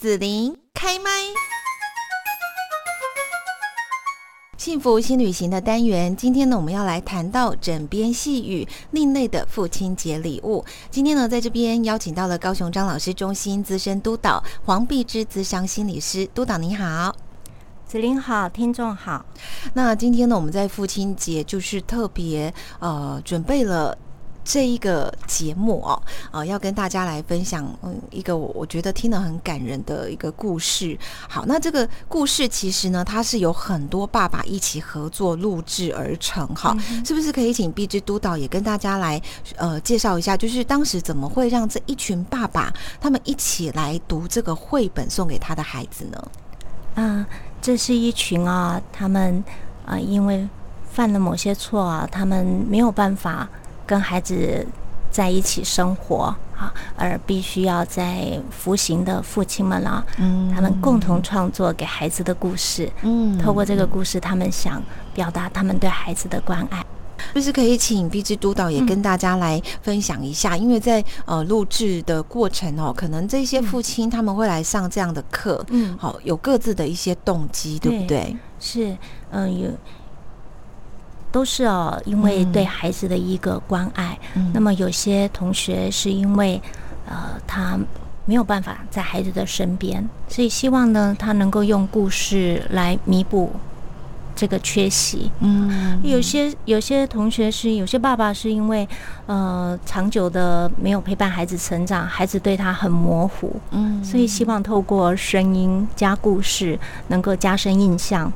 紫琳开麦。幸福新旅行的单元，今天呢，我们要来谈到枕边细语，另类的父亲节礼物。今天呢，在这边邀请到了高雄张老师中心资深督导黄碧芝资商心理师，督导你好，子琳好，听众好。那今天呢，我们在父亲节就是特别呃准备了。这一个节目哦，呃，要跟大家来分享，嗯，一个我我觉得听得很感人的一个故事。好，那这个故事其实呢，它是有很多爸爸一起合作录制而成，哈，是不是可以请毕之督导也跟大家来呃介绍一下，就是当时怎么会让这一群爸爸他们一起来读这个绘本送给他的孩子呢？啊，这是一群啊，他们啊，因为犯了某些错啊，他们没有办法。跟孩子在一起生活啊，而必须要在服刑的父亲们啦，嗯，他们共同创作给孩子的故事，嗯，透过这个故事，他们想表达他们对孩子的关爱。就是可以请 B 之督导也跟大家来分享一下，因为在呃录制的过程哦，可能这些父亲他们会来上这样的课，嗯，好，有各自的一些动机，对不对？是，嗯，有。都是哦，因为对孩子的一个关爱。那么有些同学是因为，呃，他没有办法在孩子的身边，所以希望呢，他能够用故事来弥补这个缺席。嗯，有些有些同学是有些爸爸是因为，呃，长久的没有陪伴孩子成长，孩子对他很模糊。嗯，所以希望透过声音加故事，能够加深印象。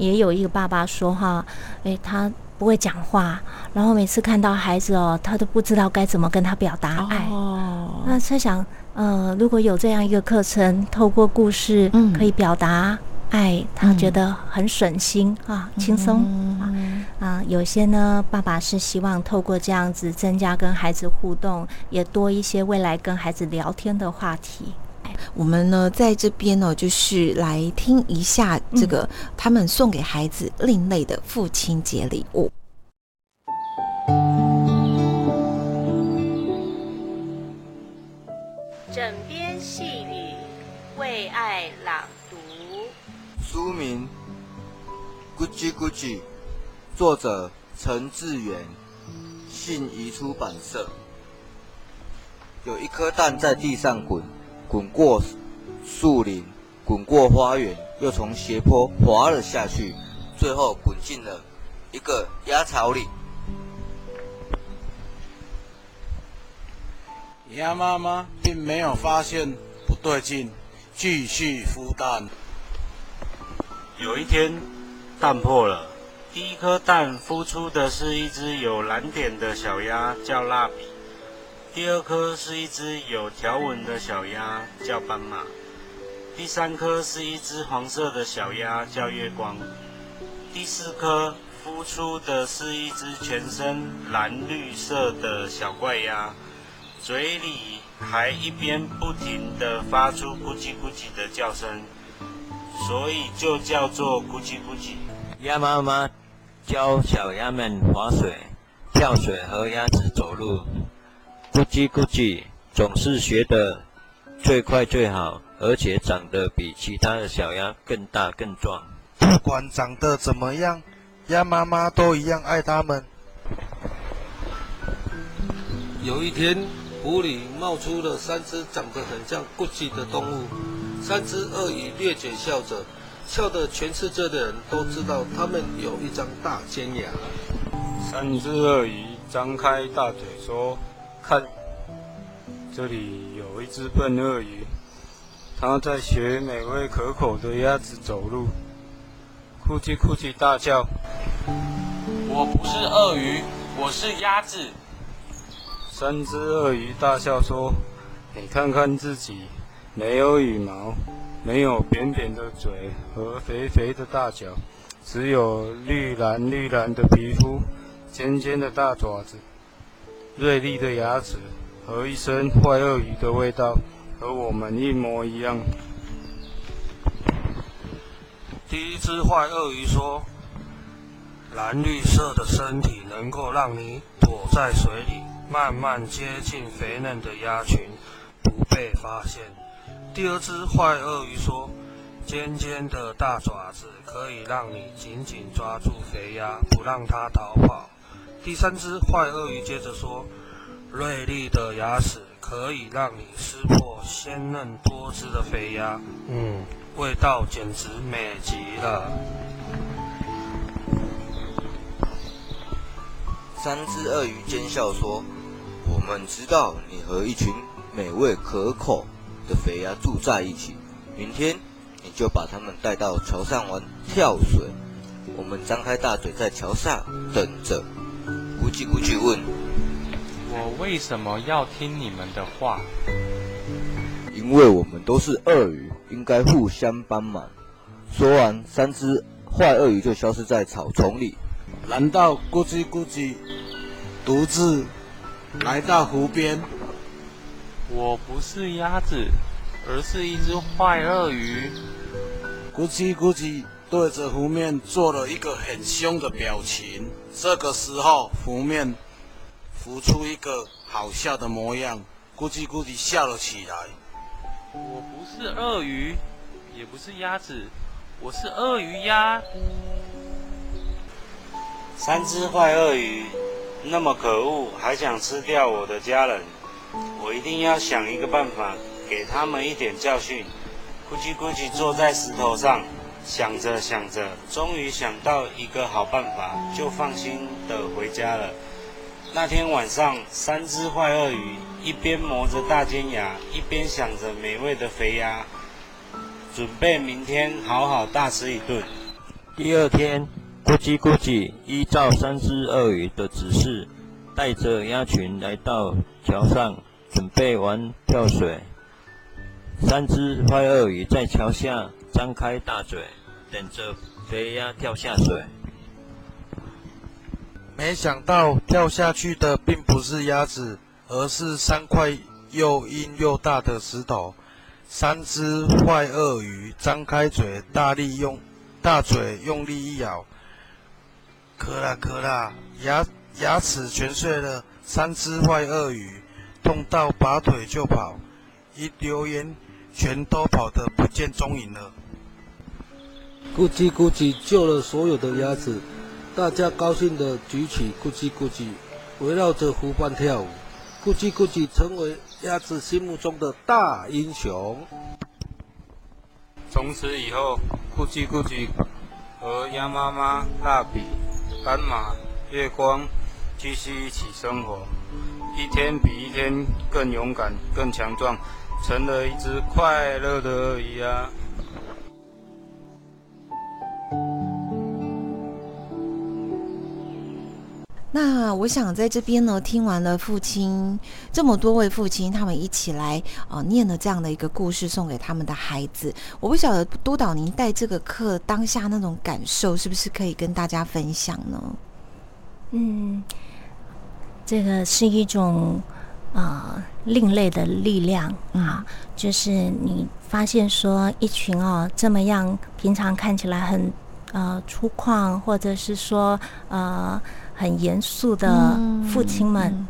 也有一个爸爸说哈，诶，他不会讲话，然后每次看到孩子哦，他都不知道该怎么跟他表达爱。哦，那他想，呃，如果有这样一个课程，透过故事可以表达爱，他觉得很省心啊，轻松啊。啊，有些呢，爸爸是希望透过这样子增加跟孩子互动，也多一些未来跟孩子聊天的话题。我们呢，在这边呢，就是来听一下这个他们送给孩子另类的父亲节礼物。枕边细语为爱朗读，书名《咕叽咕叽》，作者陈志远，信宜出版社。有一颗蛋在地上滚。滚过树林，滚过花园，又从斜坡滑了下去，最后滚进了一个鸭巢里。鸭妈妈并没有发现不对劲，继续孵蛋。有一天，蛋破了，第一颗蛋孵出的是一只有蓝点的小鸭，叫蜡笔。第二颗是一只有条纹的小鸭，叫斑马；第三颗是一只黄色的小鸭，叫月光；第四颗孵出的是一只全身蓝绿色的小怪鸭，嘴里还一边不停地发出咕叽咕叽的叫声，所以就叫做咕叽咕叽。鸭妈妈教小鸭们划水、跳水和鸭子走路。咕叽咕叽，总是学得最快最好，而且长得比其他的小鸭更大更壮。不管长得怎么样，鸭妈妈都一样爱它们。有一天，湖里冒出了三只长得很像咕叽的动物。三只鳄鱼咧嘴笑着，笑得全世界的人都知道它们有一张大尖牙。三只鳄鱼张开大嘴说。看，这里有一只笨鳄鱼，它在学美味可口的鸭子走路，哭唧哭唧大叫。我不是鳄鱼，我是鸭子。三只鳄鱼大笑说：“你看看自己，没有羽毛，没有扁扁的嘴和肥肥的大脚，只有绿蓝绿蓝的皮肤，尖尖的大爪子。”锐利的牙齿和一身坏鳄鱼的味道，和我们一模一样。第一只坏鳄鱼说：“蓝绿色的身体能够让你躲在水里，慢慢接近肥嫩的鸭群，不被发现。第二只坏鳄鱼说：“尖尖的大爪子可以让你紧紧抓住肥鸭，不让它逃跑。”第三只坏鳄鱼接着说：“锐利的牙齿可以让你撕破鲜嫩多汁的肥鸭，嗯，味道简直美极了。”三只鳄鱼奸笑说：“我们知道你和一群美味可口的肥鸭住在一起，明天你就把它们带到桥上玩跳水。我们张开大嘴在桥下等着。”咕叽咕叽问：“我为什么要听你们的话？”因为我们都是鳄鱼，应该互相帮忙。说完，三只坏鳄鱼就消失在草丛里。难道咕叽咕叽独自来到湖边？我不是鸭子，而是一只坏鳄鱼。咕叽咕叽对着湖面做了一个很凶的表情。这个时候，湖面浮出一个好笑的模样，咕叽咕叽笑了起来。我不是鳄鱼，也不是鸭子，我是鳄鱼鸭。三只坏鳄鱼，那么可恶，还想吃掉我的家人。我一定要想一个办法，给他们一点教训。咕叽咕叽坐在石头上，想着想着，终于想到一个好办法，就放心的回家了。那天晚上，三只坏鳄鱼一边磨着大尖牙，一边想着美味的肥鸭，准备明天好好大吃一顿。第二天。咕叽咕叽，依照三只鳄鱼的指示，带着鸭群来到桥上，准备玩跳水。三只坏鳄鱼在桥下张开大嘴，等着肥鸭跳下水。没想到跳下去的并不是鸭子，而是三块又硬又大的石头。三只坏鳄鱼张开嘴，大力用大嘴用力一咬。可啦可啦，牙牙齿全碎了。三只坏鳄鱼痛到拔腿就跑，一溜烟全都跑得不见踪影了。咕叽咕叽救了所有的鸭子，大家高兴地举起咕叽咕叽，围绕着湖畔跳舞。咕叽咕叽成为鸭子心目中的大英雄。从此以后，咕叽咕叽和鸭妈妈蜡笔。斑马、月光继续一起生活，一天比一天更勇敢、更强壮，成了一只快乐的鳄那我想在这边呢，听完了父亲这么多位父亲，他们一起来啊念了这样的一个故事，送给他们的孩子。我不晓得督导您带这个课当下那种感受，是不是可以跟大家分享呢？嗯，这个是一种啊另类的力量啊，就是你发现说一群哦这么样，平常看起来很呃粗犷，或者是说呃。很严肃的父亲们，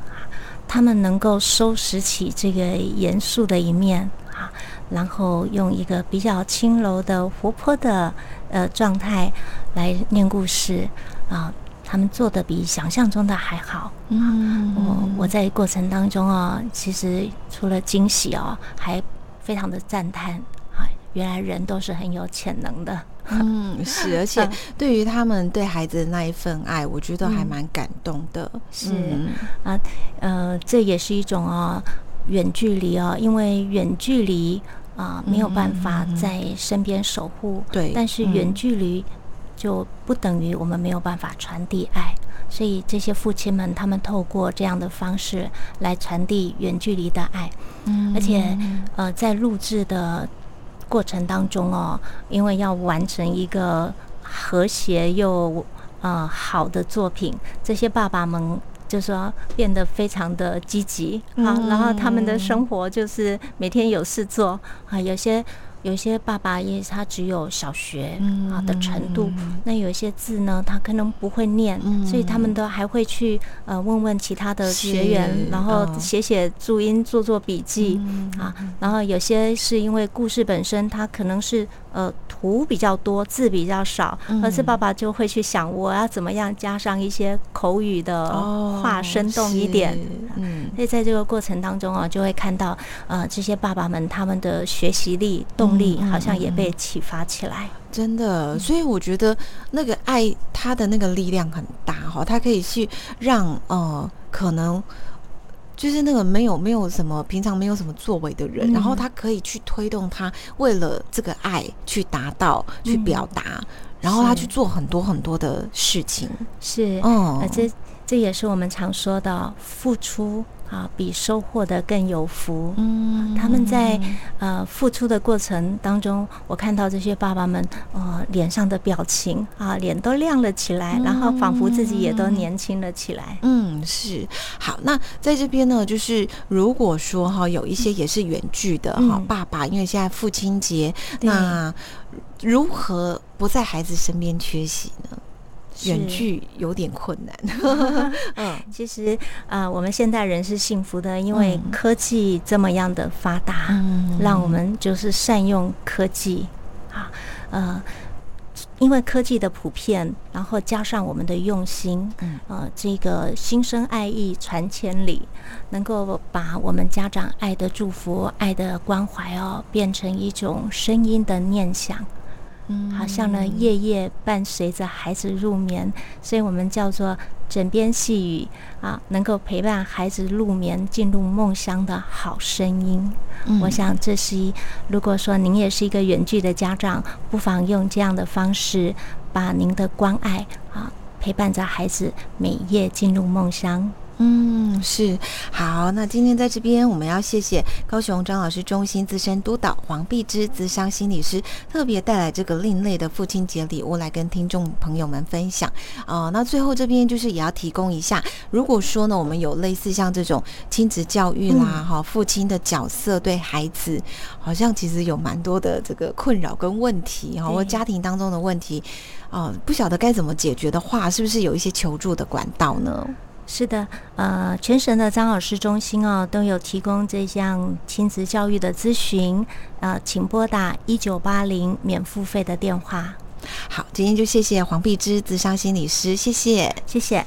他们能够收拾起这个严肃的一面啊，然后用一个比较轻柔的、活泼的呃状态来念故事啊，他们做的比想象中的还好。嗯，我我在过程当中啊，其实除了惊喜哦，还非常的赞叹啊，原来人都是很有潜能的。嗯，是，而且对于他们对孩子的那一份爱，我觉得还蛮感动的。是啊，呃，这也是一种啊远距离啊，因为远距离啊没有办法在身边守护。对，但是远距离就不等于我们没有办法传递爱，所以这些父亲们他们透过这样的方式来传递远距离的爱。嗯，而且呃，在录制的。过程当中哦，因为要完成一个和谐又呃好的作品，这些爸爸们就说变得非常的积极啊，然后他们的生活就是每天有事做啊，有些有些爸爸也他只有小学啊的程度，那有些字呢，他可能不会念，所以他们都还会去呃问问其他的学员，然后写写注音，做做笔记啊。然后有些是因为故事本身，他可能是呃图比较多，字比较少，而是爸爸就会去想，我要怎么样加上一些口语的话，生动一点。嗯，所以在这个过程当中啊，就会看到呃这些爸爸们他们的学习力动。力好像也被启发起来，真的，所以我觉得那个爱他的那个力量很大哈，他可以去让呃，可能就是那个没有没有什么平常没有什么作为的人，然后他可以去推动他为了这个爱去达到去表达，然后他去做很多很多的事情，是，嗯，这这也是我们常说的付出。啊，比收获的更有福。嗯，他们在呃付出的过程当中，我看到这些爸爸们呃脸上的表情啊，脸都亮了起来，然后仿佛自己也都年轻了起来。嗯，是。好，那在这边呢，就是如果说哈，有一些也是远距的哈，爸爸，因为现在父亲节，那如何不在孩子身边缺席呢？远距有点困难。嗯，其实啊，我们现代人是幸福的，因为科技这么样的发达，嗯让我们就是善用科技啊。呃，因为科技的普遍，然后加上我们的用心，呃，这个心生爱意传千里，能够把我们家长爱的祝福、爱的关怀哦，变成一种声音的念想。好像呢，夜夜伴随着孩子入眠，所以我们叫做枕边细语啊，能够陪伴孩子入眠、进入梦乡的好声音。我想这是一，如果说您也是一个远距的家长，不妨用这样的方式，把您的关爱啊，陪伴着孩子每夜进入梦乡。嗯，是好。那今天在这边，我们要谢谢高雄张老师中心资深督导黄碧芝资商心理师，特别带来这个另类的父亲节礼物来跟听众朋友们分享。哦，那最后这边就是也要提供一下，如果说呢，我们有类似像这种亲子教育啦，哈，父亲的角色对孩子，好像其实有蛮多的这个困扰跟问题哈，或家庭当中的问题，哦，不晓得该怎么解决的话，是不是有一些求助的管道呢？是的，呃，全省的张老师中心哦，都有提供这项亲子教育的咨询，呃，请拨打一九八零免付费的电话。好，今天就谢谢黄碧芝智商心理师，谢谢，谢谢。